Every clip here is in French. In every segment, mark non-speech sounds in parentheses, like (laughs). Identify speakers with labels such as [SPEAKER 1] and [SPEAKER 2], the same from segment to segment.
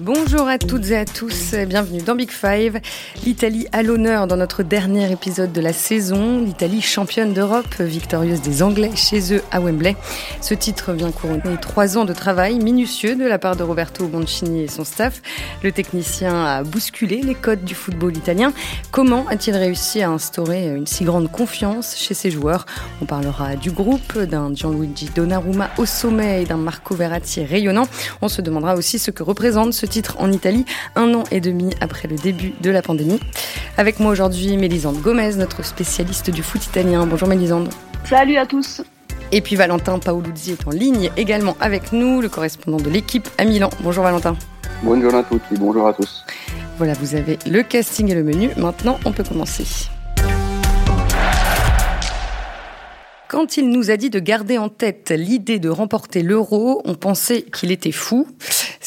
[SPEAKER 1] Bonjour à toutes et à tous, bienvenue dans Big Five. L'Italie à l'honneur dans notre dernier épisode de la saison. L'Italie championne d'Europe, victorieuse des Anglais chez eux à Wembley. Ce titre vient couronner trois ans de travail minutieux de la part de Roberto Boncini et son staff. Le technicien a bousculé les codes du football italien. Comment a-t-il réussi à instaurer une si grande confiance chez ses joueurs? On parlera du groupe, d'un Gianluigi Donnarumma au sommet et d'un Marco Verratti rayonnant. On se demandera aussi ce que représente ce titre en Italie, un an et demi après le début de la pandémie. Avec moi aujourd'hui, Mélisande Gomez, notre spécialiste du foot italien. Bonjour Mélisande.
[SPEAKER 2] Salut à tous.
[SPEAKER 1] Et puis Valentin Paoluzzi est en ligne également avec nous, le correspondant de l'équipe à Milan. Bonjour Valentin.
[SPEAKER 3] Bonjour à toutes et bonjour à tous.
[SPEAKER 1] Voilà, vous avez le casting et le menu. Maintenant, on peut commencer. Quand il nous a dit de garder en tête l'idée de remporter l'euro, on pensait qu'il était fou.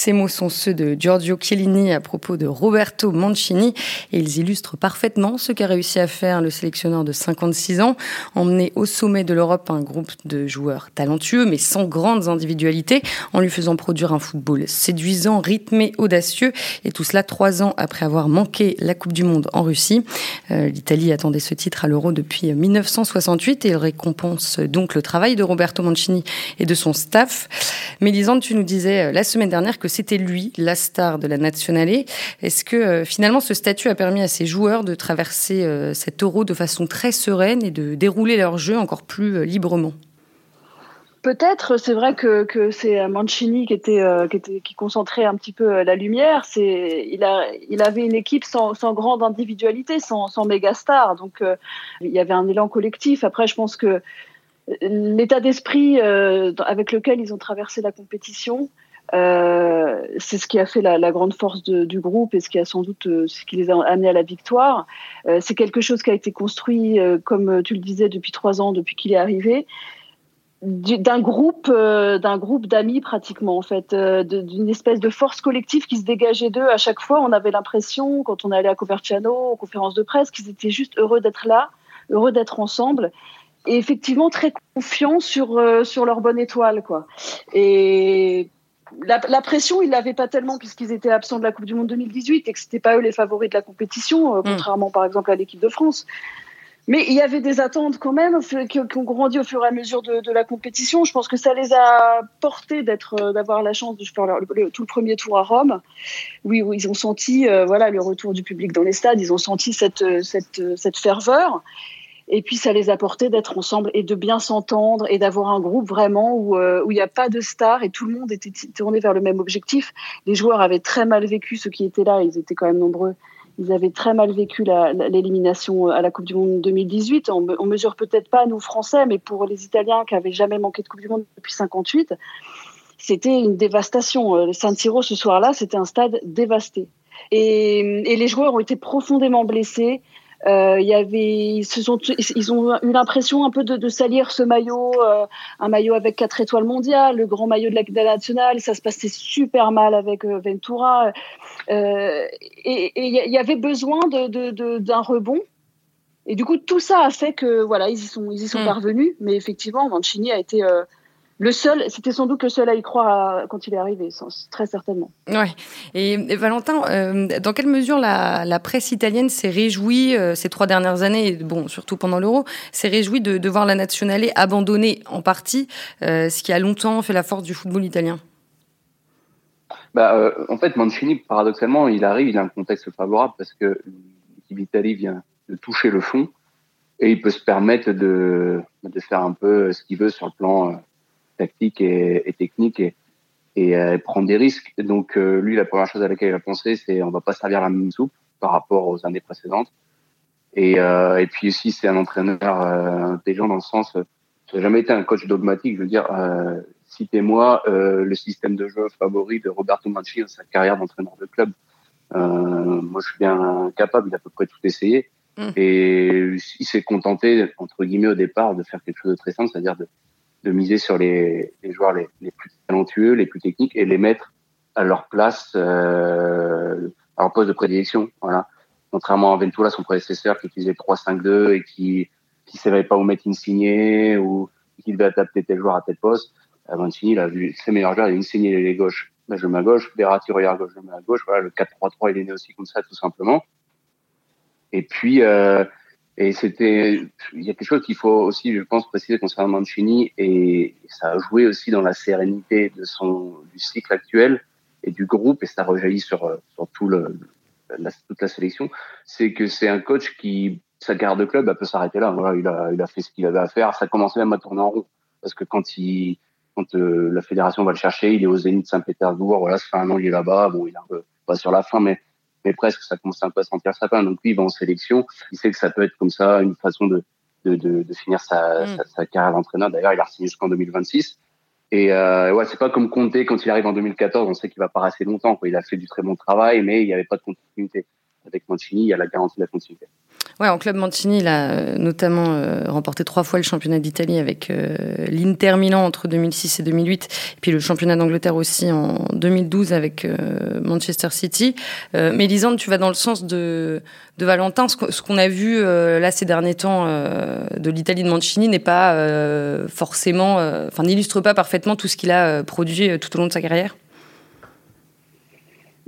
[SPEAKER 1] Ces mots sont ceux de Giorgio Chiellini à propos de Roberto Mancini et ils illustrent parfaitement ce qu'a réussi à faire le sélectionneur de 56 ans, emmener au sommet de l'Europe un groupe de joueurs talentueux mais sans grandes individualités, en lui faisant produire un football séduisant, rythmé, audacieux et tout cela trois ans après avoir manqué la Coupe du Monde en Russie. Euh, L'Italie attendait ce titre à l'Euro depuis 1968 et il récompense donc le travail de Roberto Mancini et de son staff. Mélisande, tu nous disais euh, la semaine dernière que c'était lui, la star de la Nationale. Est-ce que euh, finalement ce statut a permis à ses joueurs de traverser euh, cet euro de façon très sereine et de dérouler leur jeu encore plus euh, librement?
[SPEAKER 2] Peut-être, c'est vrai que, c'est Mancini qui était, qui concentrait un petit peu la lumière. C'est il a il avait une équipe sans, sans grande individualité, sans, sans méga star. Donc il y avait un élan collectif. Après, je pense que l'état d'esprit avec lequel ils ont traversé la compétition, euh, c'est ce qui a fait la, grande force du groupe et ce qui a sans doute euh, ce qui les a amenés à la victoire. Euh, c'est quelque chose qui a été construit, comme tu le disais, depuis trois ans, depuis qu'il est arrivé, d'un groupe, d'un groupe d'amis pratiquement en fait, d'une espèce de force collective qui se dégageait d'eux. À chaque fois, on avait l'impression, quand on allait à Coverciano, aux conférences de presse, qu'ils étaient juste heureux d'être là, heureux d'être ensemble et effectivement très confiants sur sur leur bonne étoile quoi. Et la, la, pression, ils l'avaient pas tellement puisqu'ils étaient absents de la Coupe du Monde 2018 et que c'était pas eux les favoris de la compétition, euh, mm. contrairement par exemple à l'équipe de France. Mais il y avait des attentes quand même qui, ont grandi au fur et à mesure de, de, la compétition. Je pense que ça les a portés d'être, euh, d'avoir la chance de faire leur, le, tout le premier tour à Rome. Oui, oui ils ont senti, euh, voilà, le retour du public dans les stades. Ils ont senti cette, cette, cette ferveur. Et puis ça les a portés d'être ensemble et de bien s'entendre et d'avoir un groupe vraiment où euh, il n'y a pas de stars et tout le monde était tourné vers le même objectif. Les joueurs avaient très mal vécu, ceux qui étaient là, ils étaient quand même nombreux. Ils avaient très mal vécu l'élimination à la Coupe du Monde 2018. On, mesure peut-être pas nous Français, mais pour les Italiens qui avaient jamais manqué de Coupe du Monde depuis 58, c'était une dévastation. Le euh, San Siro ce soir-là, c'était un stade dévasté. Et, les joueurs ont été profondément blessés. Euh, il y avait, ils, se sont, ils ont eu l'impression un peu de, de, salir ce maillot, euh, un maillot avec quatre étoiles mondiales, le grand maillot de la, de la nationale. Ça se passait super mal avec euh, Ventura. Euh, et il y avait besoin d'un de, de, rebond. Et du coup, tout ça a fait que voilà, ils y sont, ils y sont mm. parvenus. Mais effectivement, Mancini a été euh, le seul, c'était sans doute le seul à y croire quand il est arrivé, très certainement.
[SPEAKER 1] Ouais. Et, Valentin, euh, dans quelle mesure la, la presse italienne s'est réjouie euh, ces trois dernières années, bon, surtout pendant l'Euro, s'est réjouie de, de, voir la nationale abandonner en partie, euh, ce qui a longtemps fait la force du football italien?
[SPEAKER 3] Bah, euh, En fait, Mancini, paradoxalement, il arrive, il a un contexte favorable parce que l'équipe d'Italie vient de toucher le fond et il peut se permettre de, de faire un peu ce qu'il veut sur le plan tactique et, et technique et, et euh, prendre des risques. Donc euh, lui, la première chose à laquelle il a pensé, c'est on va pas servir la même soupe par rapport aux années précédentes. Et, euh, et puis aussi, c'est un entraîneur intelligent dans le sens, ça n'a jamais été un coach dogmatique. Je veux dire, citez-moi le système de jeu favori de Roberto Mancini dans sa carrière d'entraîneur de club. Moi, je suis bien capable d'à peu près tout essayer. Mmh. Et il s'est contenté, entre guillemets, au départ, de faire quelque chose de très simple, c'est-à-dire de, de miser sur les, les joueurs les, les, plus talentueux, les plus techniques et les mettre à leur place, euh, à leur poste de prédilection. Voilà. Contrairement à Ventura, son prédécesseur, qui utilisait 3-5-2 et qui qui savait pas où mettre Insigné ou qui devait adapter tel joueur à tel poste. Euh, Mancini, il a vu ses meilleurs joueurs, il Insigné les gauche bah, je mets à gauche, Verratti regarde à gauche, je mets à gauche. Voilà, le 4-3-3, il est né aussi comme ça, tout simplement. Et puis, euh, et c'était, il y a quelque chose qu'il faut aussi, je pense, préciser concernant Mancini, et ça a joué aussi dans la sérénité de son, du cycle actuel et du groupe, et ça rejaillit sur, sur tout le, toute la sélection, c'est que c'est un coach qui, sa carrière de club, elle peut s'arrêter là. Voilà, il a, il a fait ce qu'il avait à faire. Ça commençait même à tourner en rond. Parce que quand il, quand euh, la fédération va le chercher, il est au Zénith Saint-Pétersbourg. Voilà, ça fait un an qu'il est là-bas. Bon, il est un peu pas sur la fin, mais mais presque, ça commence un peu à sentir sa fin. Donc lui, il va en sélection. Il sait que ça peut être comme ça, une façon de de, de, de finir sa, mm. sa, sa, carrière d'entraîneur. D'ailleurs, il a signé jusqu'en 2026. Et euh, ouais, c'est pas comme Conte quand il arrive en 2014, on sait qu'il va pas rester longtemps. Quoi. Il a fait du très bon travail, mais il n'y avait pas de continuité. Avec Mancini, il y a la garantie de la continuité.
[SPEAKER 1] Ouais, en club Mancini, il a euh, notamment euh, remporté trois fois le championnat d'Italie avec euh, l'Inter Milan entre 2006 et 2008, et puis le championnat d'Angleterre aussi en 2012 avec Manchester City. mais Lisande, tu vas dans le sens de, de Valentin. Ce qu'on a vu là ces derniers temps de l'Italie de Mancini n'est pas forcément, enfin n'illustre pas parfaitement tout ce qu'il a produit tout au long de sa carrière.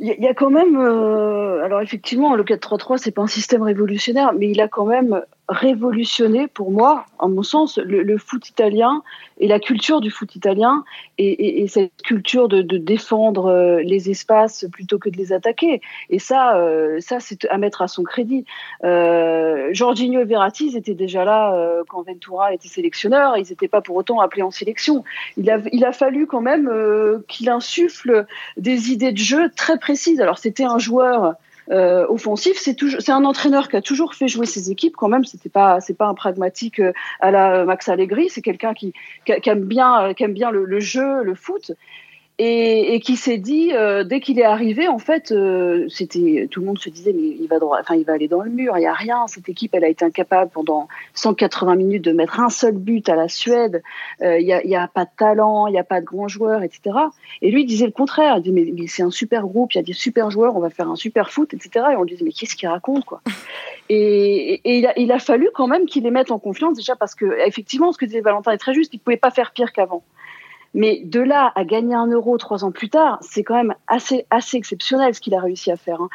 [SPEAKER 2] Il y, a quand même, euh, alors effectivement, le 4-3-3, c'est pas un système révolutionnaire, mais il a quand même révolutionné, pour moi, en mon sens, le, foot italien et la culture du foot italien et, cette culture de, défendre euh, les espaces plutôt que de les attaquer. Et ça, euh, ça c'est à mettre à son crédit. Euh, et Verratti étaient déjà là quand Ventura était sélectionneur. Ils n'étaient pas pour autant appelés en sélection. Il a, il a fallu quand même qu'il insuffle des idées de jeu très précises. Alors c'était un joueur euh, offensif, c'est toujours, c'est un entraîneur qui a toujours fait jouer ses équipes quand même. C'était pas, c'est pas un pragmatique euh, à la Max Allegri. C'est quelqu'un qui, aime bien, aime bien le jeu, le foot et, et qui s'est dit euh, dès qu'il est arrivé en fait euh, c'était tout le monde se disait mais il va droit enfin il va aller dans le mur il y a rien. Cette équipe elle a été incapable pendant 180 minutes de mettre un seul but à la Suède. Euh, il y, a, y, a, pas de talent il y a pas de grands joueurs etc et lui il disait le contraire. Il disait mais, mais c'est un super groupe il y a des super joueurs on va faire un super foot etc et on lui disait mais qu'est-ce qu'il raconte quoi? (laughs) Et, et, il, a, il a fallu quand même qu'il les mette en confiance déjà parce que effectivement ce que disait Valentin est très juste. Il pouvait pas faire pire qu'avant mais de là à gagner un euro trois ans plus tard, c'est quand même assez, assez exceptionnel ce qu'il a réussi à faire. Hein.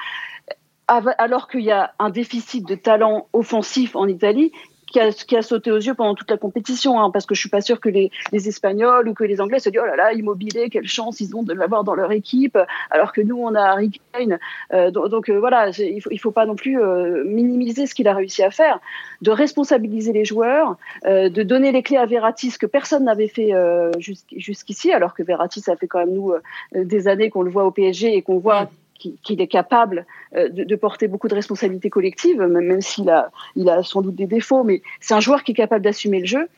[SPEAKER 2] Alors qu'il y a un déficit de talent offensif en Italie qui a, qui a, sauté aux yeux pendant toute la compétition, hein, parce que je suis pas sûre que les, les, Espagnols ou que les Anglais se disent oh là là, Immobilier, quelle chance ils ont de l'avoir dans leur équipe, alors que nous on a Harry Kane. Euh, donc, euh, voilà, il faut, il faut pas non plus euh, minimiser ce qu'il a réussi à faire, de responsabiliser les joueurs, euh, de donner les clés à Verratti, ce que personne n'avait fait euh, jusqu'ici, alors que Verratti ça fait quand même nous des années qu'on le voit au PSG et qu'on voit qu'il est capable euh, de, porter beaucoup de responsabilités collectives, même, s'il a, il a sans doute des défauts, mais c'est un joueur qui est capable d'assumer le jeu.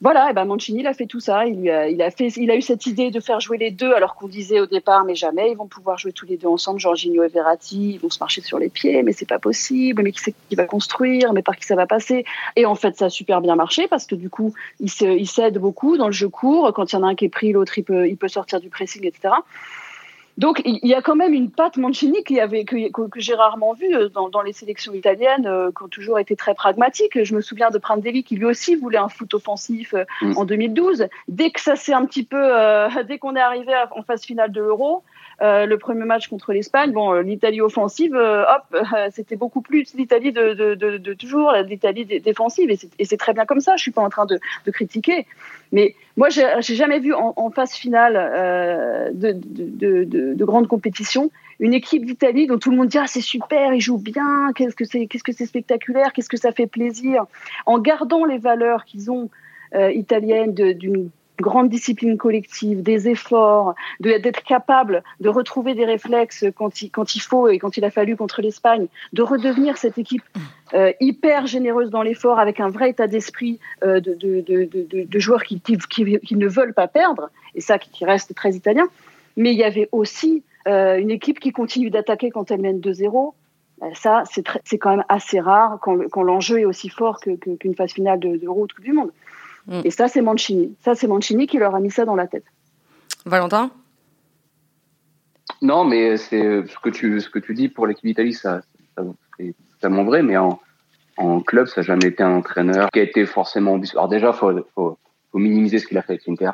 [SPEAKER 2] Voilà, et ben Mancini il a fait tout ça. Il, a, il, a fait, il a eu cette idée de faire jouer les deux, alors qu'on disait au départ, mais jamais ils vont pouvoir jouer tous les deux ensemble, Jorginho et Verratti, ils vont se marcher sur les pieds, mais c'est pas possible. Mais qui c'est qui va construire Mais par qui ça va passer? Et en fait, ça a super bien marché parce que du coup, ils s'aident beaucoup dans le jeu court. Quand il y en a un qui est pris, l'autre il peut, il peut sortir du pressing, etc. Donc il y a quand même une patte Mancini qui avait, que, que, j'ai rarement vue euh, dans, dans, les sélections italiennes, euh, qui ont toujours été très pragmatiques. Je me souviens de Prandelli qui lui aussi voulait un foot offensif euh, mm. en 2012. Dès que ça s'est un petit peu, euh, (laughs) dès qu'on est arrivé en phase finale de l'Euro, euh, le premier match contre l'Espagne, bon, l'Italie offensive, hop, (laughs) c'était beaucoup plus l'Italie de, de, de, de, toujours, l'Italie défensive, et c'est très bien comme ça. Je suis pas en train de, de critiquer, mais moi, j'ai jamais vu en, en phase finale euh, de, de, de, de, grandes compétitions une équipe d'Italie dont tout le monde dit ah c'est super, ils jouent bien, qu'est-ce que c'est, qu'est-ce que c'est spectaculaire, qu'est-ce que ça fait plaisir, en gardant les valeurs qu'ils ont euh, italiennes d'une grande discipline collective, des efforts, d'être capable de retrouver des réflexes quand il, faut et quand il a fallu contre l'Espagne, de redevenir cette équipe euh, hyper généreuse dans l'effort avec un vrai état d'esprit euh, de, joueurs qui, ne veulent pas perdre, et ça qui reste très italien. Mais il y avait aussi euh, une équipe qui continue d'attaquer quand elle mène 2-0. Euh, ça, c'est quand même assez rare quand, l'enjeu est aussi fort qu'une phase finale de, de Coupe du Monde. Mm. Et ça, c'est Mancini. Ça, c'est Mancini qui leur a mis ça dans la tête.
[SPEAKER 1] Valentin?
[SPEAKER 3] Non, mais c'est ce que tu ce que tu dis pour l'équipe d'Italie, ça, ça c'est totalement vrai. Mais en, en club, ça n'a jamais été un entraîneur qui a été forcément ambitieux. Alors déjà, faut, faut, faut minimiser ce qu'il a fait avec l'Inter.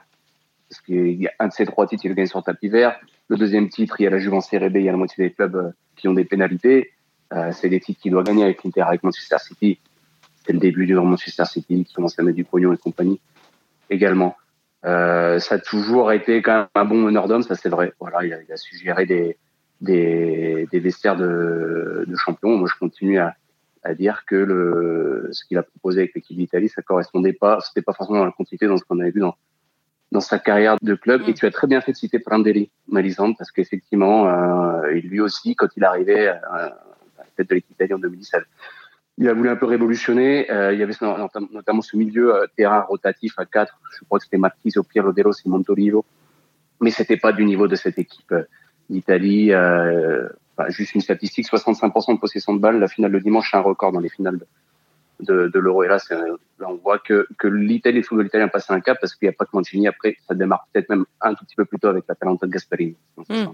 [SPEAKER 3] parce qu'il y a un de ces trois titres, il le gagne sur tapis vert. Le deuxième titre, il y a la Juve en Serie B, il y a la moitié des clubs euh, qui ont des pénalités. Euh, c'est des titres qu'il doit gagner avec l'Inter, avec Manchester City. C'est le début du Manchester City qui commence à mettre du pognon et compagnie également. Euh, ça a toujours été quand même un bon meneur d'homme, ça c'est vrai. Voilà, il a, il a suggéré des, des, des vestiaires de, de champions. Moi, je continue à, à dire que le, ce qu'il a proposé avec l'équipe d'Italie, ça correspondait pas, c'était pas forcément dans la continuité dans ce qu'on avait vu dans, dans sa carrière de club. Et mm. tu as très bien fait de citer Prandelli, Malisande, parce qu'effectivement, euh, lui aussi, quand il arrivait euh, à la tête de l'équipe d'Italie en 2017, il a voulu un peu révolutionner. Euh, il y avait notamment ce milieu euh, terrain rotatif à quatre. Je crois que c'était Marquis, Piero De Rossi, Montolivo. Mais c'était pas du niveau de cette équipe euh, d'Italie. Euh, juste une statistique, 65% de possession de balle. La finale de dimanche, c'est un record dans les finales de, de, l'Euro. Et là, là, on voit que, que l'Italie, le football italien passé un cap parce qu'il n'y a pas que Mancini. Après, ça démarre peut-être même un tout petit peu plus tôt avec la Talenta de Gasparini.
[SPEAKER 1] Hmm.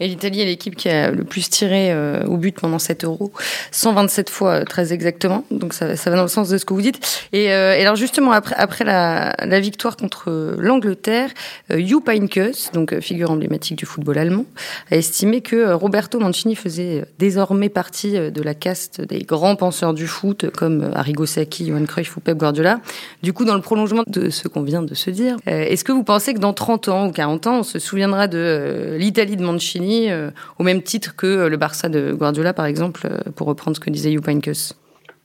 [SPEAKER 1] Et l'Italie est l'équipe qui a le plus tiré euh, au but pendant cet Euro, 127 fois, euh, très exactement. Donc ça, ça, va dans le sens de ce que vous dites. Et, euh, et alors justement, après, après la, la victoire contre l'Angleterre, euh, Heynckes, donc figure emblématique du football allemand, a estimé que Roberto Mancini faisait désormais partie de la caste des grands penseurs du foot comme comme Arrigo Sacchi, Johan Cruyff ou Pep Guardiola. Du coup, dans le prolongement de ce qu'on vient de se dire, euh, est-ce que vous pensez que dans 30 ans ou 40 ans, on se souviendra de euh, l'Italie de Mancini euh, au même titre que le Barça de Guardiola, par exemple, pour reprendre ce que disait Jupp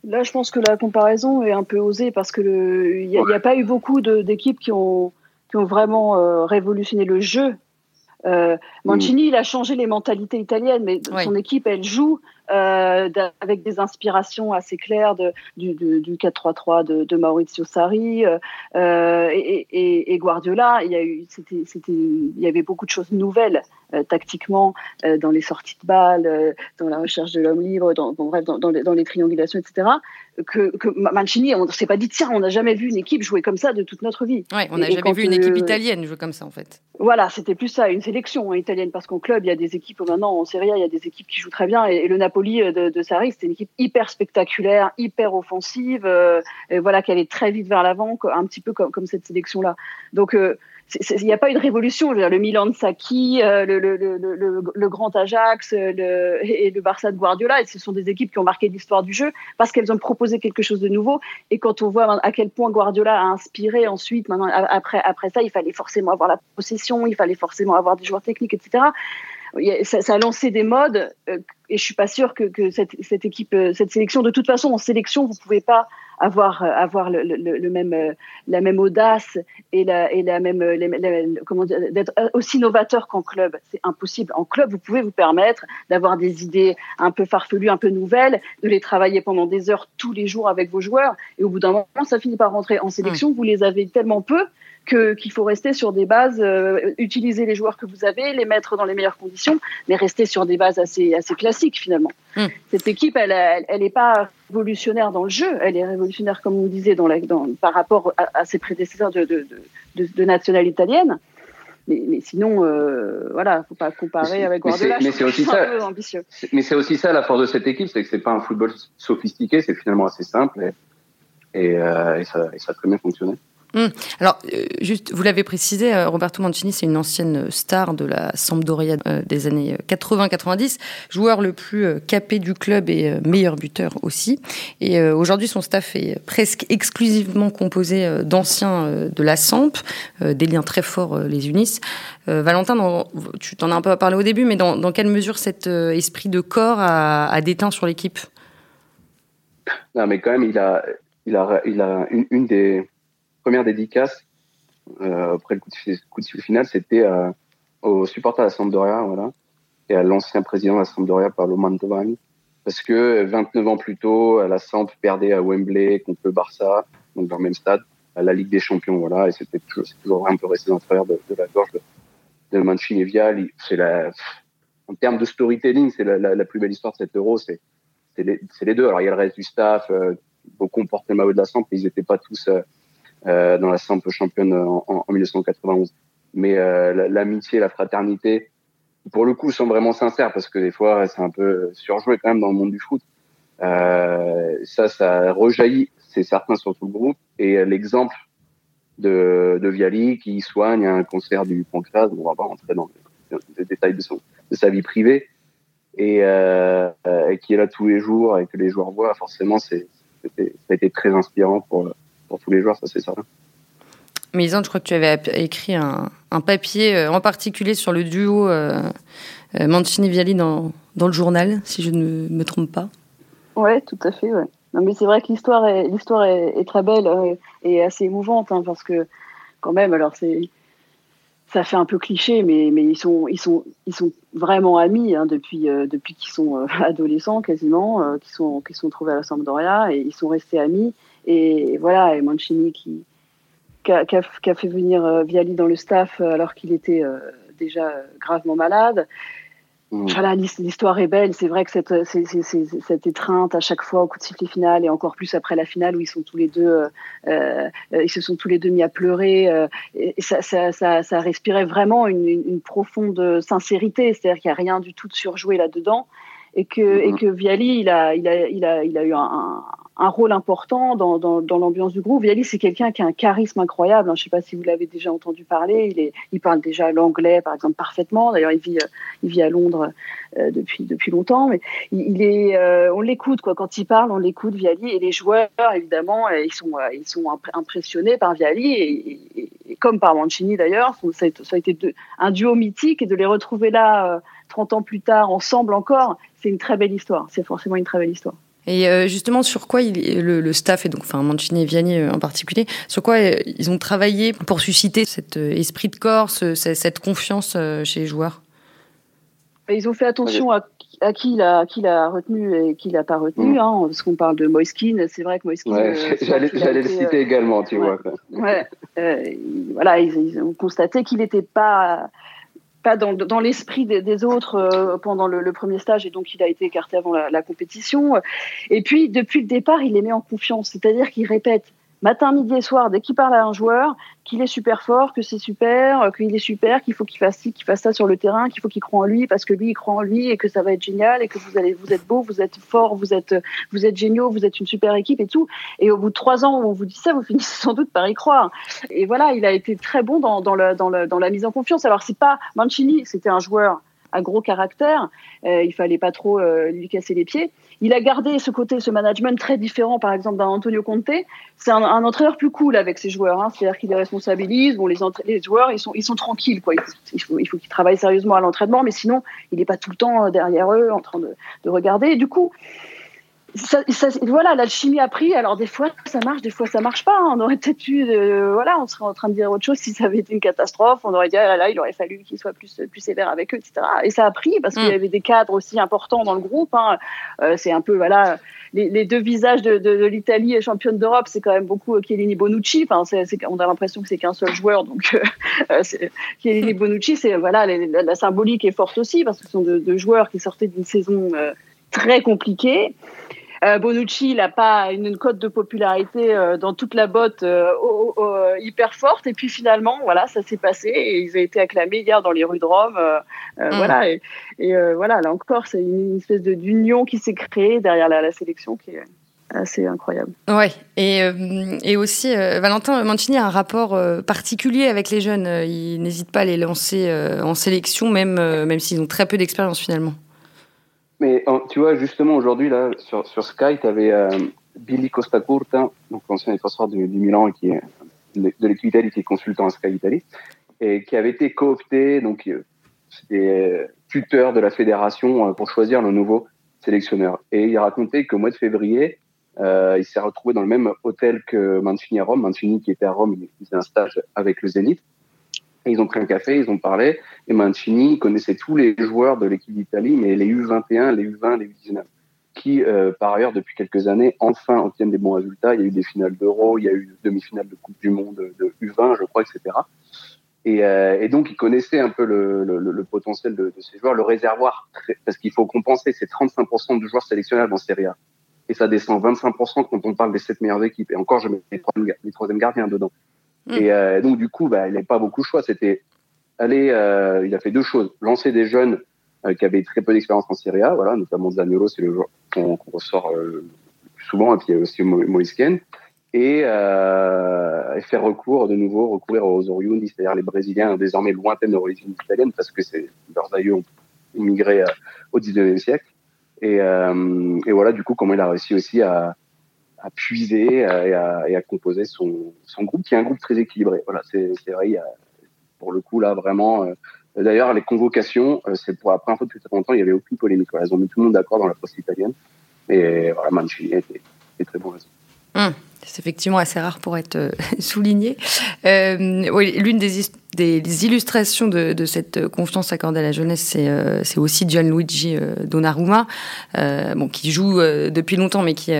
[SPEAKER 2] Là, je pense que la comparaison est un peu osée parce que il n'y a, pas eu beaucoup d'équipes qui ont, qui ont vraiment révolutionné le jeu. Mancini, il a changé les mentalités italiennes, mais son équipe, elle joue euh, avec des inspirations assez claires de, du, du 4-3-3 de, de, Maurizio Sarri euh, et, et, et, Guardiola. Il y a eu, c'était, c'était, il y avait beaucoup de choses nouvelles euh, tactiquement euh, dans les sorties de balles, euh, dans la recherche de l'homme libre, dans, bon, bref, dans, dans, les, dans, les, triangulations, etc. Que, que Mancini, on s'est pas dit tiens, on n'a jamais vu une équipe jouer comme ça de toute notre vie.
[SPEAKER 1] Ouais, on n'a jamais vu une équipe italienne jouer comme ça en fait.
[SPEAKER 2] Voilà, c'était plus ça, une sélection hein, italienne, parce qu'en club, il y a des équipes maintenant en Serie A, il y a des équipes qui jouent très bien, et, et le Napoli euh, de, de Sarri, c'était une équipe hyper spectaculaire, hyper offensive, euh, et voilà, qui allait très vite vers l'avant, un petit peu comme, comme cette sélection-là. Donc, euh, il n'y a pas eu de révolution. le Milan de Saki, le, le, le, le, Grand Ajax le, et le Barça de Guardiola, et ce sont des équipes qui ont marqué l'histoire du jeu parce qu'elles ont proposé quelque chose de nouveau. Et quand on voit à quel point Guardiola a inspiré ensuite, maintenant, après, après ça, il fallait forcément avoir la possession, il fallait forcément avoir des joueurs techniques, etc ça, a lancé des modes euh, et je suis pas sûre que, que cette, cette, équipe, euh, cette sélection, de toute façon, en sélection, vous pouvez pas avoir euh, avoir le, le, le même la même audace et la et la même comment dire d'être aussi novateur qu'en club. C'est impossible. En club, vous pouvez vous permettre d'avoir des idées un peu farfelues, un peu nouvelles, de les travailler pendant des heures tous les jours avec vos joueurs et au bout d'un moment, ça finit par rentrer en sélection. Vous les avez tellement peu qu'il faut rester sur des bases, euh, utiliser les joueurs que vous avez, les mettre dans les meilleures conditions, mais rester sur des bases assez, assez classiques finalement. Hmm. Cette équipe, elle n'est elle, pas révolutionnaire dans le jeu, elle est révolutionnaire, comme on disait, dans la, dans, par rapport à, ses prédécesseurs de, de, de, de nationale italienne. Mais, mais, sinon, euh, voilà, faut pas comparer avec Guardiola.
[SPEAKER 3] Mais c'est aussi ça. Mais c'est aussi ça la force de cette équipe, c'est que c'est pas un football sophistiqué, c'est finalement assez simple et, et, euh, et, ça, et ça a très bien fonctionné.
[SPEAKER 1] Hum. Alors, euh, juste, vous l'avez précisé, euh, Roberto Mancini, c'est une ancienne star de la Sampdoria euh, des années 80-90, joueur le plus capé du club et meilleur buteur aussi. Et aujourd'hui, son staff est presque exclusivement composé d'anciens de la Samp, des liens très forts les unissent. Valentin, tu t'en as un peu parlé au début, mais dans, quelle mesure cet esprit de corps a, déteint sur l'équipe?
[SPEAKER 3] Non, mais quand même, il a, il a, il a une des première dédicace euh, après le coup de, coup de final, c'était euh, aux supporters de la Sampdoria, voilà, et à l'ancien président de la Sampdoria, Paolo Mantovani, parce que 29 ans plus tôt, la Samp perdait à Wembley contre le Barça, donc dans le même stade, à la Ligue des Champions, voilà, et c'était toujours, un peu resté dans le de, la gorge de, de Mancini Vial. C'est la, en termes de storytelling, c'est la, plus belle histoire de cet Euro, c'est les, deux. Alors il y a le reste du staff, euh, beaucoup ont porté le maillot de la Samp, mais ils n'étaient pas tous euh, dans la simple championne en, en 1991. Mais euh, l'amitié, la fraternité, pour le coup, sont vraiment sincères parce que des fois, c'est un peu surjoué quand même dans le monde du foot. Euh, ça, ça rejaillit, c'est certain, sur tout le groupe. Et l'exemple de, de Viali qui soigne un cancer du pancréas. On va pas rentrer dans les, détails de, son, de sa vie privée. Et, euh, qui est là tous les jours et que les joueurs voient, forcément, c'est, ça a été très inspirant pour, pour tous les joueurs, ça c'est certain.
[SPEAKER 1] Mélisande, je crois que tu avais écrit un, un papier euh, en particulier sur le duo euh, euh, Mancini-Viali dans, dans le journal, si je ne me trompe pas.
[SPEAKER 2] Ouais, tout à fait. Ouais. Non, mais c'est vrai que l'histoire est, l'histoire est, très belle euh, et assez émouvante hein, parce que quand même, alors c'est, ça fait un peu cliché, mais, mais ils sont, ils sont, ils sont vraiment amis hein, depuis, depuis qu'ils sont (laughs) adolescents quasiment, qui sont, qui sont trouvés à la Sampdoria et ils sont restés amis. Et voilà, et Mancini qui, qui a, fait venir euh, Viali dans le staff euh, alors qu'il était euh, déjà gravement malade. Mmh. Voilà, l'histoire est belle. C'est vrai que cette, cette, étreinte à chaque fois au coup de sifflet final et encore plus après la finale où ils sont tous les deux, ils se sont tous les deux mis à pleurer. et ça, ça, ça, ça, respirait vraiment une, une profonde sincérité. C'est-à-dire qu'il n'y a rien du tout de surjoué là-dedans et que, et mmh. que Viali, il a, il a, il a, il a eu un, un rôle important dans, dans, dans l'ambiance du groupe. Viali, c'est quelqu'un qui a un charisme incroyable. Hein. Je ne sais pas si vous l'avez déjà entendu parler. Il, est, il parle déjà l'anglais, par exemple, parfaitement. D'ailleurs, il vit, euh, il vit à Londres euh, depuis, depuis longtemps. Mais il, est, euh, on l'écoute, quoi. Quand il parle, on l'écoute, Viali. Et les joueurs, évidemment, ils sont, ils sont impressionnés par Viali. Et, comme par Mancini, d'ailleurs. Ça, a été un duo mythique. Et de les retrouver là, 30 ans plus tard, ensemble encore, c'est une très belle histoire. C'est forcément une très belle histoire.
[SPEAKER 1] Et euh, justement, sur quoi il, le, le, staff, et donc enfin Mancini et Vianney euh, en particulier, sur quoi euh, ils ont travaillé pour susciter cet esprit de corps, cette confiance chez les joueurs?
[SPEAKER 2] Ils ont fait attention à, à qui il a, qui l'a retenu et qui l'a pas retenu. Mm. Hein, parce qu'on parle de Moiskin, c'est vrai que Moiskin.
[SPEAKER 3] Ouais, (laughs) j'allais, le citer également, tu
[SPEAKER 2] vois. Ouais, voilà, ils, ils, ont constaté qu'il n'était pas pas dans, dans l'esprit des, des, autres euh, pendant le, le, premier stage et donc il a été écarté avant la, la, compétition. Et puis depuis le départ, il les met en confiance, c'est-à-dire qu'il répète matin, midi et soir, dès qu'il parle à un joueur, qu'il est super fort, que c'est super, euh, qu'il est super, qu'il faut qu'il fasse ci, qu'il fasse ça sur le terrain, qu'il faut qu'il croit en lui parce que lui il croit en lui et que ça va être génial et que vous allez, vous êtes beau, vous êtes fort, vous êtes, vous êtes géniaux, vous êtes une super équipe et tout. Et au bout de trois ans où on vous dit ça, vous finissez sans doute par y croire. Et voilà, il a été très bon dans, dans, le, dans, le, dans la mise en confiance. Alors c'est pas Mancini, c'était un joueur à gros caractère, euh, il fallait pas trop euh, lui casser les pieds. Il a gardé ce côté, ce management très différent, par exemple, d'un Antonio Conte. C'est un, un, entraîneur plus cool avec ses joueurs. Hein. C'est-à-dire qu'il les responsabilise. Bon, les, les joueurs, ils sont, ils sont tranquilles. Quoi. Il faut, il faut qu'ils travaillent sérieusement à l'entraînement, mais sinon, il n'est pas tout le temps euh, derrière eux en train de, de regarder. Du coup, ça, ça, voilà, l'alchimie a pris. Alors des fois ça marche, des fois ça marche pas. Hein. On aurait peut-être eu, euh, voilà, on serait en train de dire autre chose si ça avait été une catastrophe. On aurait dit ah là, il aurait fallu qu'il soit plus plus sévère avec eux, etc. Et ça a pris parce qu'il y mm. avait des cadres aussi importants dans le groupe. Hein. Euh, c'est un peu voilà, les, les deux visages de, de, de l'Italie et championne d'Europe, c'est quand même beaucoup euh, Chiellini Bonucci. Enfin, c'est, on a l'impression que c'est qu'un seul joueur, donc euh, (laughs) Chiellini Bonucci, c'est voilà, la, la, symbolique est forte aussi parce que ce sont deux, deux joueurs qui sortaient d'une saison très compliquée. Euh, Bonucci, il n'a pas une, cote de popularité euh, dans toute la botte euh, hyper forte. Et puis finalement, voilà, ça s'est passé et ils ont été acclamés hier dans les rues de Rome. Mm. Voilà. Et, voilà, là encore, c'est une, espèce d'union qui s'est créée derrière la, sélection qui est assez incroyable.
[SPEAKER 1] Ouais, et, et aussi Valentin Mancini a un rapport particulier avec les jeunes. Il n'hésite pas à les lancer en sélection, même même s'ils ont très peu d'expérience finalement.
[SPEAKER 3] Mais tu vois, justement, aujourd'hui, là, sur, sur Sky, tu avais euh, Billy Costa Curta, donc l'ancien défenseur du, du, Milan, qui est de l'équipe Italie, qui est consultant à Sky Italie, et qui avait été coopté, donc euh, c'était euh, tuteur de la fédération pour choisir le nouveau sélectionneur. Et il racontait qu'au mois de février, euh, il s'est retrouvé dans le même hôtel que Mancini à Rome. Mancini, qui était à Rome, il faisait un stage avec le Zénith ils ont pris un café, ils ont parlé. Et Mancini connaissait tous les joueurs de l'équipe d'Italie, mais les U21, les U20, les U19, qui, euh, par ailleurs, depuis quelques années, enfin obtiennent des bons résultats. Il y a eu des finales d'Euro, il y a eu des demi-finales de Coupe du Monde de U20, je crois, etc. Et, euh, et donc, ils connaissaient un peu le, potentiel de, ces joueurs, le réservoir, parce qu'il faut compenser ces 35% de joueurs sélectionnables en Serie A. Et ça descend 25% quand on parle des sept meilleures équipes. Et encore, je mets les troisième, les troisième gardiens dedans. Mm. Et euh, donc, du coup, bah, il n'avait pas beaucoup de choix. C'était aller, euh, il a fait deux choses. Lancer des jeunes euh, qui avaient très peu d'expérience en Serie A, voilà, notamment Zaniolo, c'est le joueur qu'on ressort le plus souvent, et puis il y a aussi Moïse et, euh, faire recours de nouveau, recourir aux Oriundi, c'est-à-dire les Brésiliens désormais lointaines d'origine italienne parce que c'est leurs aïeux ont immigré euh, au 19e siècle. Et, euh, et, voilà, du coup, comment il a réussi aussi à, à puiser et à, et à, composer son, son groupe, qui est un groupe très équilibré. Voilà, c'est vrai, il y a, pour le coup, là, vraiment. Euh, d'ailleurs, les convocations, euh, c'est pour la première fois depuis très longtemps, il n'y avait aucune polémique. Voilà, ils ont mis tout le monde d'accord dans la poste italienne. Et voilà, Mancini était, était très bon.
[SPEAKER 1] Hum. C'est effectivement assez rare pour être euh, (laughs) souligné. Euh, oui, L'une des, des, illustrations de, de, cette confiance accordée à la jeunesse, c'est euh, aussi Gianluigi euh, Donnarumma, euh, bon, qui joue depuis longtemps, mais qui,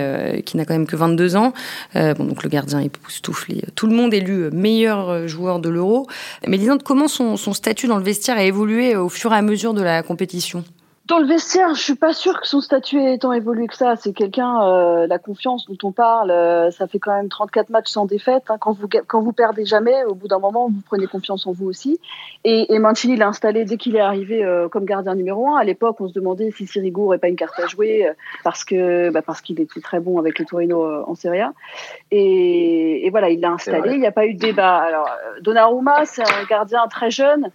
[SPEAKER 1] qui n'a quand même que 22 ans. bon, donc le gardien époustouflé. Tout le monde élu meilleur joueur de l'Euro. Mais disons, comment son, son statut dans le vestiaire a évolué au fur et à mesure de la compétition?
[SPEAKER 2] Dans le vestiaire, je suis pas sûre que son statut ait tant évolué que ça. C'est quelqu'un, euh, la confiance dont on parle, euh, ça fait quand même 34 matchs sans défaite. Hein. Quand vous quand vous perdez jamais, au bout d'un moment, vous prenez confiance en vous aussi. Et, et Mancini l'a installé dès qu'il est arrivé euh, comme gardien numéro un. À l'époque, on se demandait si Sirigu aurait pas une carte à jouer parce que bah, parce qu'il était très bon avec le Torino en Serie A. Et, et voilà, il l'a installé. Il n'y a pas eu de débat. Alors Donnarumma, c'est un gardien très jeune.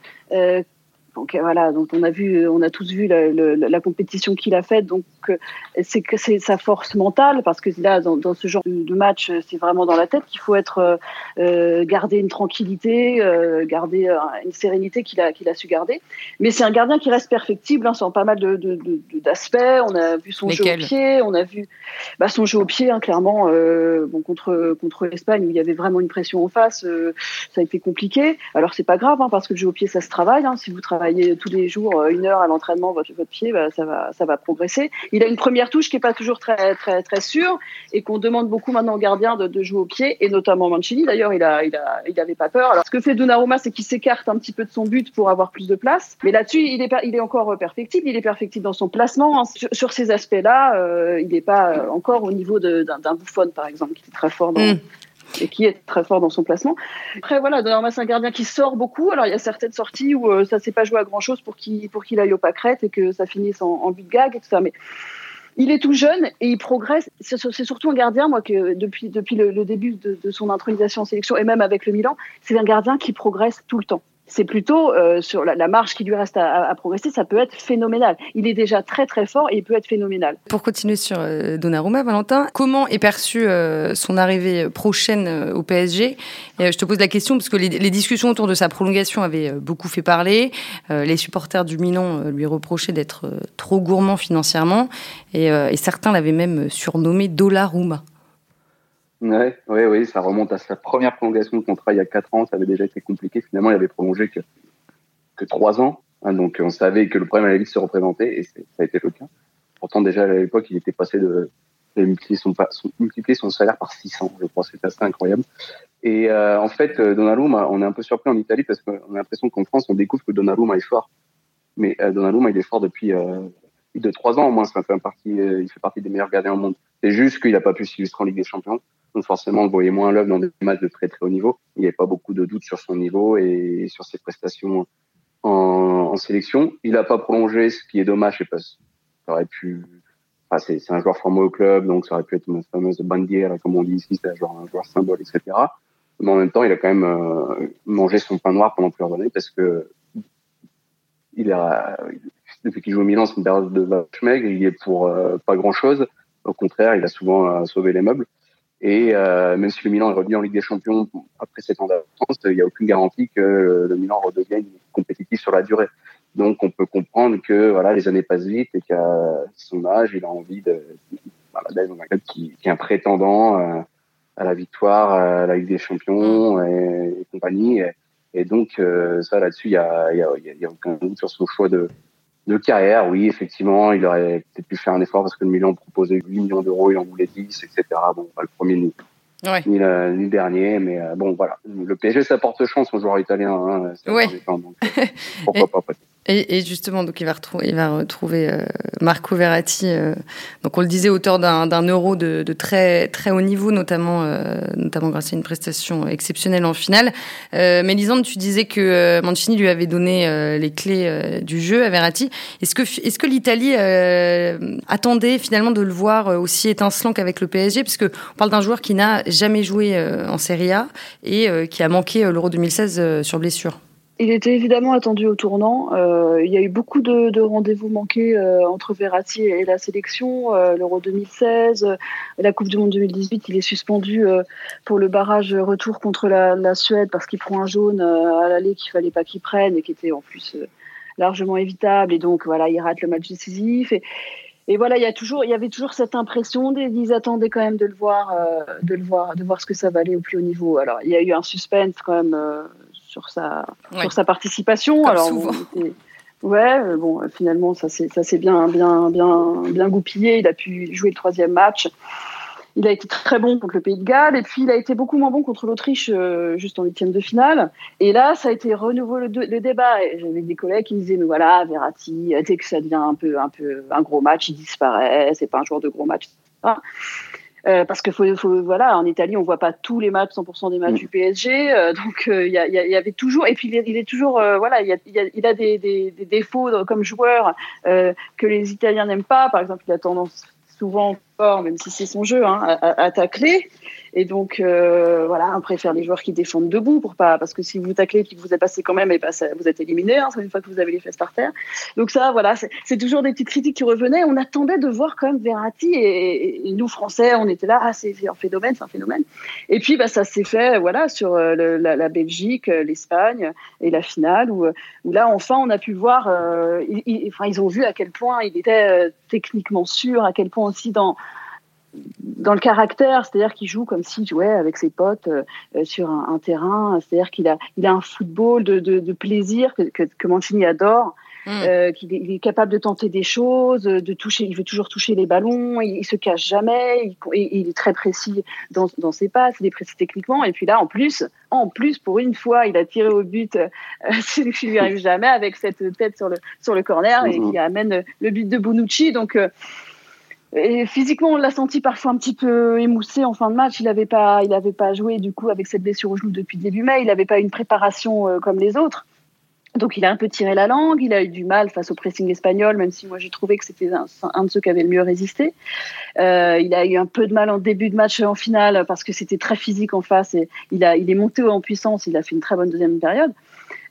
[SPEAKER 2] Euh, donc euh, voilà, donc on a vu, on a tous vu la, la, compétition qu'il a faite. Donc euh, c'est que c'est sa force mentale parce que là, dans, dans ce genre de, match, c'est vraiment dans la tête qu'il faut être euh, garder une tranquillité, euh, garder une sérénité qu'il a qu'il a su garder. Mais c'est un gardien qui reste perfectible, hein, sans pas mal de, d'aspects. On a vu son jeu au pied, on a vu bah, son jeu au pied, hein, clairement. bon contre contre l'Espagne où il y avait vraiment une pression en face, ça a été compliqué. Alors c'est pas grave hein, parce que le jeu au pied ça se travaille. Hein, si vous travaillez tous les jours euh, une heure à l'entraînement votre, votre pied, bah, ça va ça va progresser. Il a une première touche qui est pas toujours très très très sûre et qu'on demande beaucoup maintenant aux gardiens de, jouer au pied et notamment Mancini. D'ailleurs, il a il a il pas peur. Alors ce que fait Donnarumma, c'est qu'il s'écarte un petit peu de son but pour avoir plus de place. Mais là-dessus, il est il est encore perfectible. Il est perfectible dans son placement. Hein. Sur, ces aspects-là, euh, il n'est pas encore au niveau d'un Bouffon par exemple, qui est très fort dans, mm et qui est très fort dans son placement. Après voilà, Donnarumma c'est un gardien qui sort beaucoup. Alors il y a certaines sorties où euh, ça s'est pas joué à grand chose pour qu'il aille au pâquerette et que ça finisse en, en but de gag et tout ça. Mais il est tout jeune et il progresse. C'est surtout un gardien, moi, que depuis, depuis le, début de, de, son intronisation en sélection et même avec le Milan, c'est un gardien qui progresse tout le temps c'est plutôt euh, sur la, marge qui lui reste à, progresser, ça peut être phénoménal. Il est déjà très très fort et il peut être phénoménal.
[SPEAKER 1] Pour continuer sur euh, Donnarumma, Valentin, comment est perçue euh, son arrivée prochaine au PSG Je te pose la question parce que les, discussions autour de sa prolongation avaient beaucoup fait parler. les supporters du Milan lui reprochaient d'être trop gourmand financièrement et, et certains l'avaient même surnommé Dollaruma.
[SPEAKER 3] Ouais, oui, oui, ça remonte à sa première prolongation de contrat il y a 4 ans. Ça avait déjà été compliqué. Finalement, il avait prolongé que, que 3 ans. Hein, donc, on savait que le problème allait vite se représenter et ça a été le cas. Pourtant, déjà à l'époque, il était passé de, de multiplier, son, son, salaire par 600. Je crois c'était assez incroyable. Et euh, en fait, euh, Donnarumma, on est un peu surpris en Italie parce qu'on a l'impression qu'en France, on découvre que Donnarumma est fort. Mais euh, Donnarumma, il est fort depuis euh, de trois ans au moins. Ça fait un partie, euh, il fait partie des meilleurs gardiens au monde. C'est juste qu'il n'a pas pu s'illustrer en Ligue des Champions. Donc forcément, on voyait moins l'œuvre dans des matchs de très très haut niveau. Il n'y avait pas beaucoup de doutes sur son niveau et sur ses prestations en, sélection. Il n'a pas prolongé, ce qui est dommage, parce ça aurait pu. Enfin, c'est un joueur formé au club, donc ça aurait pu être une fameuse bandière, comme on dit ici, c'est un joueur, un symbole, etc. Mais en même temps, il a quand même euh, mangé son pain noir pendant plusieurs années parce que il a, depuis qu'il joue au Milan, c'est une période de vache maigre. Il est pour euh, pas grand chose. Au contraire, il a souvent euh, sauvé les meubles. Et euh, même si le Milan est revenu en Ligue des Champions après sept ans d'absence, il n'y a aucune garantie que le Milan redevienne compétitif sur la durée. Donc on peut comprendre que voilà, les années passent vite et qu'à son âge, il a envie de voilà, d'être dans un club qui, qui, est un prétendant euh, à la victoire, à la Ligue des Champions et, et compagnie. Et, et donc euh, ça là-dessus, il y a, y, a, y a aucun doute sur son choix de de carrière, oui, effectivement, il aurait peut-être pu faire un effort parce que le Milan proposait 8 millions d'euros, il en voulait 10, etc. Bon, pas le premier ni, ouais. ni, le, ni, le, dernier, mais euh, bon, voilà. Le PSG, ça porte chance aux joueurs italiens. Hein, donc, (laughs) pourquoi pas,
[SPEAKER 1] Et, justement, donc il va retrouver, il va retrouver euh, Marco Verratti. Euh, donc on le disait, auteur d'un euro de, de, très très haut niveau, notamment euh, notamment grâce à une prestation exceptionnelle en finale. mais Lisande, tu disais que Mancini lui avait donné les clés du jeu à Verratti. Est-ce que est-ce que l'Italie attendait finalement de le voir aussi étincelant qu'avec le PSG, parce que on parle d'un joueur qui n'a jamais joué en Serie A et qui a manqué l'Euro 2016 sur blessure.
[SPEAKER 2] Il était évidemment attendu au tournant. Euh, il y a eu beaucoup de, rendez-vous manqués euh, entre Verratti et la sélection. Euh, L'Euro 2016, la Coupe du Monde 2018, il est suspendu pour le barrage retour contre la, Suède parce qu'il prend un jaune à l'aller qu'il fallait pas qu'il prenne et qui était en plus largement évitable. Et donc voilà, il rate le match décisif. Et, et voilà, il y a toujours, il y avait toujours cette impression, ils attendaient quand même de le voir, de le voir, de voir ce que ça valait au plus haut niveau. Alors, il y a eu un suspense quand même sur sa, sur sa participation.
[SPEAKER 1] Alors, souvent.
[SPEAKER 2] ouais, euh, bon, finalement, ça s'est bien, bien, bien, bien goupillé. Il a pu jouer le troisième match. Il a été très bon contre le Pays de Galles et puis il a été beaucoup moins bon contre l'Autriche euh, juste en huitième de finale. Et là, ça a été renouveau le, le débat. J'avais des collègues qui me disaient, mais voilà, Verratti, dès que ça devient un peu, un peu un gros match, il disparaît. C'est pas un joueur de gros match. Euh, parce que faut, faut, voilà, en Italie, on voit pas tous les matchs, 100% des matchs mm. du PSG, euh, (laughs) donc euh, il y, y, avait toujours, et puis il est, toujours, voilà, il, a, il a des, des, des, défauts comme joueur que les Italiens n'aiment pas. Par exemple, il a tendance souvent même si c'est son jeu, hein, à, tacler. Et donc, euh, voilà, on préfère les joueurs qui défendent debout pour pas, parce que si vous taclez et que vous êtes passé quand même, et pas, vous êtes éliminé, hein, une fois que vous avez les fesses par terre. Donc ça, voilà, c'est toujours des petites critiques qui revenaient. On attendait de voir quand même Verratti et, nous Français, on était là, ah c'est un phénomène, c'est un phénomène. Et puis bah ça s'est fait, voilà, sur euh, la, Belgique, euh, l'Espagne et la finale où, où, là enfin on a pu voir, euh, ils, enfin ils ont vu à quel point il était techniquement sûr, à quel point aussi dans dans le caractère, c'est-à-dire qu'il joue comme s'il jouait avec ses potes euh, sur un, terrain, c'est-à-dire qu'il a, il a un football de, de, plaisir que, que, Mancini adore, mm. euh, qu'il est, il est, capable de tenter des choses, de toucher, il veut toujours toucher les ballons, il, se cache jamais, il, il, est très précis dans, dans ses passes, il est précis techniquement, et puis là, en plus, en plus, pour une fois, il a tiré au but, euh, (laughs) ce qui lui arrive jamais, avec cette tête sur le, sur le corner, et mm-hmm. qui amène le but de Bonucci, donc et physiquement, on l'a senti parfois un petit peu émoussé en fin de match. Il n'avait pas, il pas joué du coup avec cette blessure au genou depuis début mai. Il n'avait pas une préparation euh, comme les autres. Donc il a un peu tiré la langue, il a eu du mal face au pressing espagnol, même si moi j'ai trouvé que c'était un, de ceux qui avait le mieux résisté. Euh, il a eu un peu de mal en début de match en finale parce que c'était très physique en face et il, a, il est monté en puissance, il a fait une très bonne deuxième période.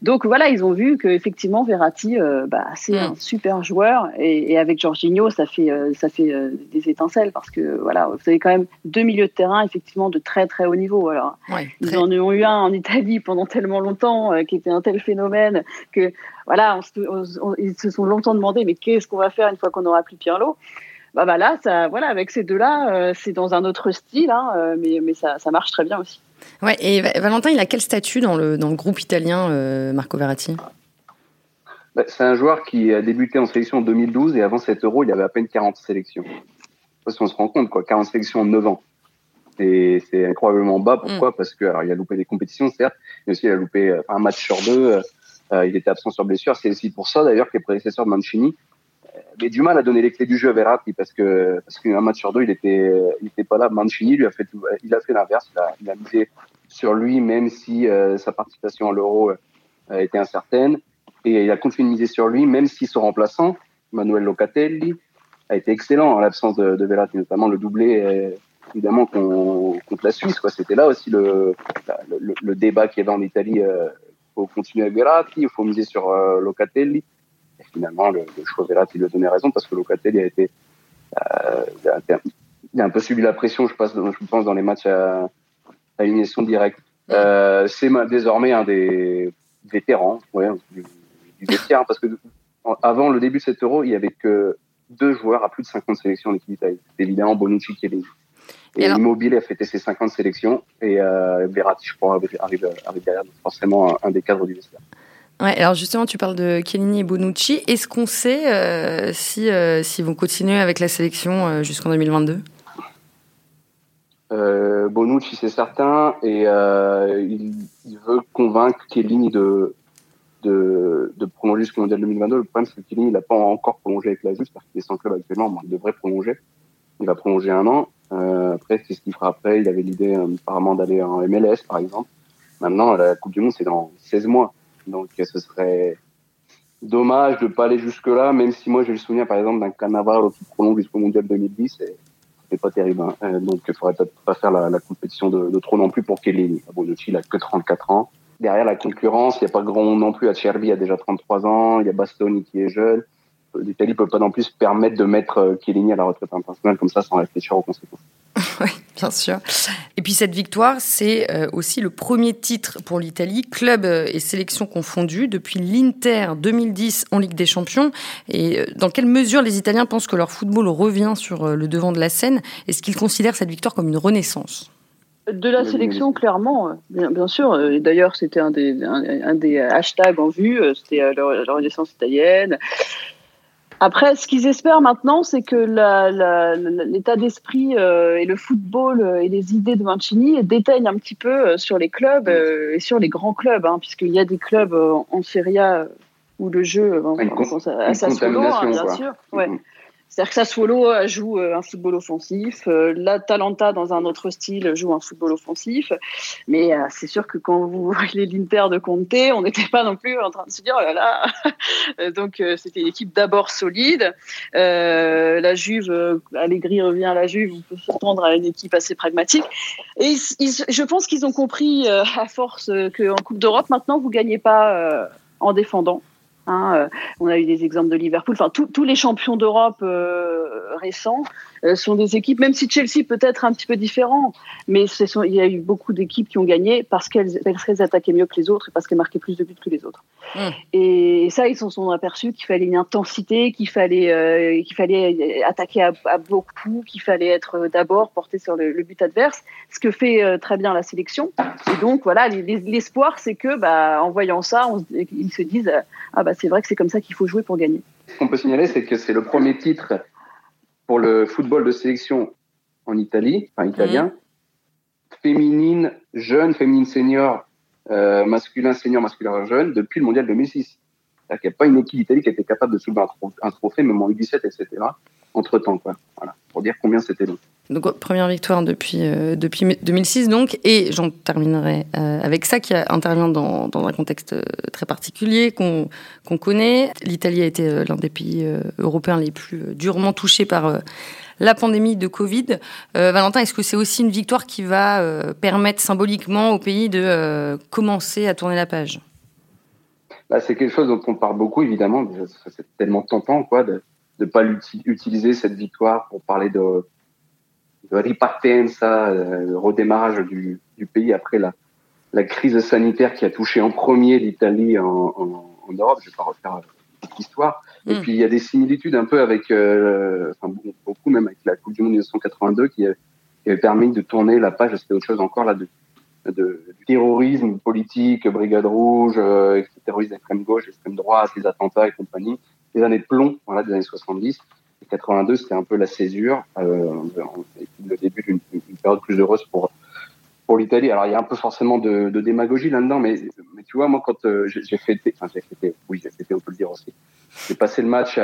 [SPEAKER 2] Donc voilà, ils ont vu qu'effectivement Verratti, euh, bah, c'est mm. un super joueur et, avec Jorginho, ça fait euh, ça fait euh, des étincelles parce que voilà, vous avez quand même deux milieux de terrain effectivement de très très haut niveau. Alors ils en ont eu un en Italie pendant tellement longtemps qui était un tel phénomène que voilà, ils se sont longtemps demandé mais qu'est-ce qu'on va faire une fois qu'on n'aura plus Pirlo? Bah, bah là, ça, voilà, avec ces deux-là, c'est dans un autre style, hein, mais, mais ça, ça marche très bien aussi.
[SPEAKER 1] Ouais, et Valentin, il a quel statut dans le, dans le groupe italien, euh, Marco Verratti?
[SPEAKER 3] Bah, C'est un joueur qui a débuté en sélection en 2012 et avant cet euro, il avait à peine 40 sélections. Parce qu'on se rend compte, quoi, 40 sélections en 9 ans. Et c'est incroyablement bas. Pourquoi? Mm. Parce qu'il a loupé des compétitions, certes, mais aussi il a loupé euh, un match sur deux. Euh, il était absent sur blessure. C'est aussi pour ça, d'ailleurs, que les prédécesseurs de Mancini avait du mal à donner les clés du jeu à Verratti parce que parce qu'un match sur deux, il était il était pas là. Mancini lui a fait il a fait l'inverse. Il a, il a misé sur lui même si euh, sa participation à l'Euro euh, était incertaine et il a continué de miser sur lui même si son remplaçant Manuel Locatelli a été excellent en l'absence de, de, Verratti, notamment le doublé euh, évidemment contre la Suisse. Quoi, c'était là aussi le, le, le débat qu'il y avait en Italie. Il faut continuer avec Verratti, il faut miser sur Locatelli finalement, le, le choix Verratti lui a donné raison parce que Locatelli a été, euh, il, a un peu subi la pression, je pense, je pense dans les matchs à, à élimination directe. Euh, c'est désormais un des vétérans, ouais, du, du parce que avant le début de cet Euro, il y avait que deux joueurs à plus de 50 sélections en équipe d'Italie. Évidemment, Bonucci qui est et, Immobile a fêté ses 50 sélections et euh, Verratti, je crois, arrive, arrive derrière, forcément un, un, des cadres du vestiaire.
[SPEAKER 1] Alors justement, tu parles de Chiellini et Bonucci. Est-ce qu'on sait euh, si, euh, si vont continuer avec la sélection euh, jusqu'en 2022
[SPEAKER 3] Bonucci, c'est certain, et il, veut convaincre Chiellini de, de, prolonger jusqu'au mondial 2022. Le problème, c'est que Chiellini, n'a pas encore prolongé avec la Juve, parce qu'il est sans club actuellement, il devrait prolonger. Il va prolonger un an. Euh, après, c'est ce qu'il fera après. Il avait l'idée, euh, apparemment, d'aller en MLS, par exemple. Maintenant, la Coupe du Monde, c'est dans 16 mois. Donc, ce serait dommage de pas aller jusque là, même si moi, j'ai le souvenir, par exemple, d'un Cannavaro qui prolonge jusqu'au mondial 2010 et c'est pas terrible. Hein. Euh, donc, il faudrait peut-être pas faire la, compétition de, trop non plus pour Kellini. Bonucci, il a que 34 ans. Derrière la concurrence, il n'y a pas grand non plus. Acerbi a déjà 33 ans. Il y a Bastoni qui est jeune. L'Italie peut pas non plus se permettre de mettre Chiellini à la retraite internationale comme ça sans réfléchir aux conséquences. (laughs)
[SPEAKER 1] oui, bien sûr. Et puis cette victoire, c'est euh, aussi le premier titre pour l'Italie, club euh, et sélection confondus, depuis l'Inter 2010 en Ligue des Champions. Et euh, dans quelle mesure les Italiens pensent que leur football revient sur le devant de la scène? Est-ce qu'ils considèrent cette victoire comme une renaissance?
[SPEAKER 2] De la sélection, clairement, bien, sûr. Et d'ailleurs, c'était un des, un, des hashtags en vue, c'était la, renaissance italienne. Après, ce qu'ils espèrent maintenant, c'est que l'état d'esprit euh, et le football euh, et les idées de Mancini déteignent un petit peu euh, sur les clubs et sur les grands clubs, hein, puisqu'il y a des clubs en Serie A où le jeu, on, pense à, à Sassuolo, hein, bien sûr. Ouais. Mm-hmm. C'est-à-dire que Sassuolo euh, joue euh, un football offensif, euh, la Talenta dans un autre style joue un football offensif, mais c'est sûr que quand vous (laughs) voyez l'Inter de Conte, on n'était pas non plus en train de se dire oh là là. (laughs) Donc c'était une équipe d'abord solide. la Juve, Allegri revient à la Juve, on peut s'attendre à une équipe assez pragmatique. Et je pense qu'ils ont compris à force qu'en Coupe d'Europe maintenant vous gagnez pas en défendant. Hein, euh, on a eu des exemples de Liverpool. Enfin, tous les champions d'Europe euh, récents sont des équipes, même si Chelsea peut être un petit peu différent, mais sont, il y a eu beaucoup d'équipes qui ont gagné parce qu'elles elles attaquaient mieux que les autres et parce qu'elles marquaient plus de buts que les autres. Mmh. Et, ça, ils s'en sont aperçus qu'il fallait une intensité, qu'il fallait, qu'il fallait attaquer à, beaucoup, qu'il fallait être d'abord porté sur le, but adverse, ce que fait très bien la sélection. Et donc, voilà, l'espoir, c'est que, bah, en voyant ça, ils se disent, ah bah c'est vrai que c'est comme ça qu'il faut jouer pour gagner.
[SPEAKER 3] Ce qu'on peut signaler, c'est que c'est le premier titre pour le football de sélection en Italie, enfin italien, féminine, jeune, féminine senior, euh, masculin senior, masculin jeune, depuis le mondial 2006. Il n'y a pas une équipe d'Italie qui était capable de soulever un, trophée, même en U17, etc., entre temps, quoi. Voilà. Pour dire combien c'était long.
[SPEAKER 1] Donc première victoire depuis euh, depuis 2006 donc et j'en terminerai euh, avec ça qui intervient dans, dans un contexte euh, très particulier qu'on qu'on connaît. L'Italie a été l'un des pays européens les plus durement touchés par la pandémie de Covid. Valentin, est-ce que c'est aussi une victoire qui va permettre symboliquement au pays de commencer à tourner la page?
[SPEAKER 3] Bah, c'est quelque chose dont on parle beaucoup évidemment. C'est tellement tentant quoi de ne pas utiliser cette victoire pour parler de de ripartenza, euh, le redémarrage du, du, pays après la, la crise sanitaire qui a touché en premier l'Italie en, en, en, Europe. Je vais pas refaire cette histoire. Et mm. puis il y a des similitudes un peu avec, euh, enfin, beaucoup même avec la Coupe du Monde 1982 qui, qui avait permis de tourner la page. C'était autre chose encore là de, de, du terrorisme politique, brigade rouge, euh, terrorisme extrême gauche, extrême droite, les attentats et compagnie. Les années de plomb, voilà, des années 70. 82, c'était un peu la césure, euh, le début d'une période plus heureuse pour pour l'Italie. Alors il y a un peu forcément de, démagogie là-dedans, mais mais tu vois moi quand euh, j'ai fêté, enfin j'ai fêté, oui j'ai fêté, on peut le dire aussi. J'ai passé le match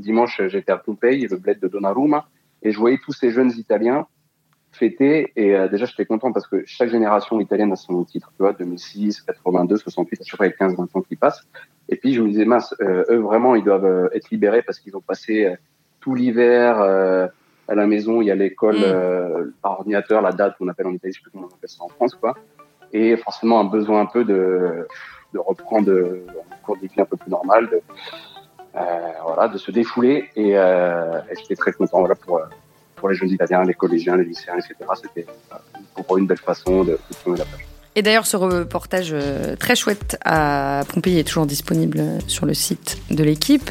[SPEAKER 3] dimanche, j'étais à Pompei, le bled de Donnarumma, et je voyais tous ces jeunes Italiens fêter et euh, déjà j'étais content parce que chaque génération italienne a son titre, tu vois, 2006, 82, 68, je crois qu'il y a 15, 20 ans qui passent. Et puis je me disais, mince, euh, eux vraiment, ils doivent euh, être libérés parce qu'ils ont passé euh, tout l'hiver à la maison. Il y a l'école mm. par ordinateur, la date qu'on appelle en Italie, je sais plus comment on appelle ça en France, quoi. Et forcément un besoin un peu de, de reprendre un cours de vie un peu plus normal, de, voilà, de se défouler. Et, et j'étais très content voilà, pour, pour les jeunes Italiens, les collégiens, les lycéens, etc. C'était pour une belle façon de, de tourner la page.
[SPEAKER 1] Et d'ailleurs, ce reportage euh, très chouette à Pompéi est toujours disponible sur le site de l'équipe.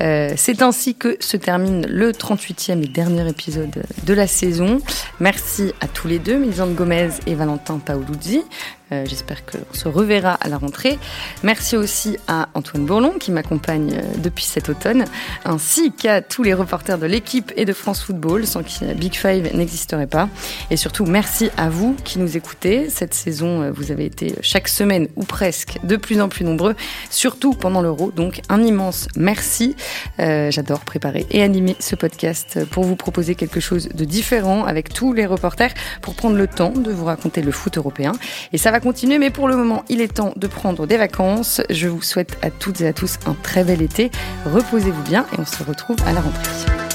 [SPEAKER 1] C'est ainsi que se termine le 38e et dernier épisode de la saison. Merci à tous les deux, Milzande Gomez et Valentin Paoluzzi. Euh, j'espère qu'on se reverra à la rentrée. Merci aussi à Antoine Bourlon qui m'accompagne euh, depuis cet automne, ainsi qu'à tous les reporters de l'équipe et de France Football, sans qui Big Five n'existerait pas. Et surtout, merci à vous qui nous écoutez. Cette saison, euh, vous avez été chaque semaine ou presque de plus en plus nombreux, surtout pendant l'Euro. Donc, un immense merci. J'adore préparer et animer ce podcast pour vous proposer quelque chose de différent avec tous les reporters pour prendre le temps de vous raconter le foot européen. Et ça continuer, mais pour le moment, il est temps de prendre des vacances. Je vous souhaite à toutes et à tous un très bel été. Reposez-vous bien et on se retrouve à la rentrée.